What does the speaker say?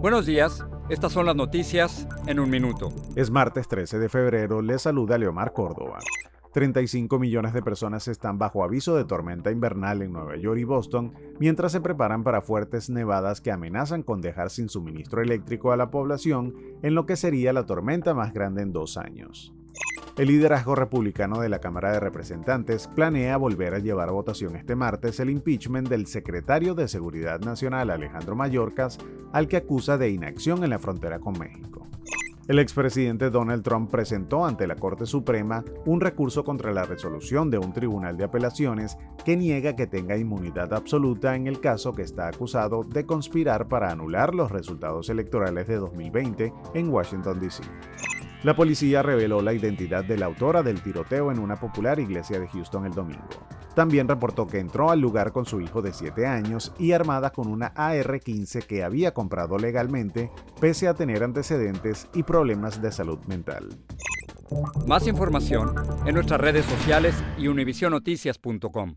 Buenos días. Estas son las noticias en un minuto. Es martes 13 de febrero. Le saluda Leomar Córdoba. 35 millones de personas están bajo aviso de tormenta invernal en Nueva York y Boston, mientras se preparan para fuertes nevadas que amenazan con dejar sin suministro eléctrico a la población en lo que sería la tormenta más grande en dos años. El liderazgo republicano de la Cámara de Representantes planea volver a llevar a votación este martes el impeachment del secretario de Seguridad Nacional Alejandro Mayorkas, al que acusa de inacción en la frontera con México. El expresidente Donald Trump presentó ante la Corte Suprema un recurso contra la resolución de un tribunal de apelaciones que niega que tenga inmunidad absoluta en el caso que está acusado de conspirar para anular los resultados electorales de 2020 en Washington, D.C. La policía reveló la identidad de la autora del tiroteo en una popular iglesia de Houston el domingo. También reportó que entró al lugar con su hijo de 7 años y armada con una AR-15 que había comprado legalmente, pese a tener antecedentes y problemas de salud mental. Más información en nuestras redes sociales y univisionoticias.com.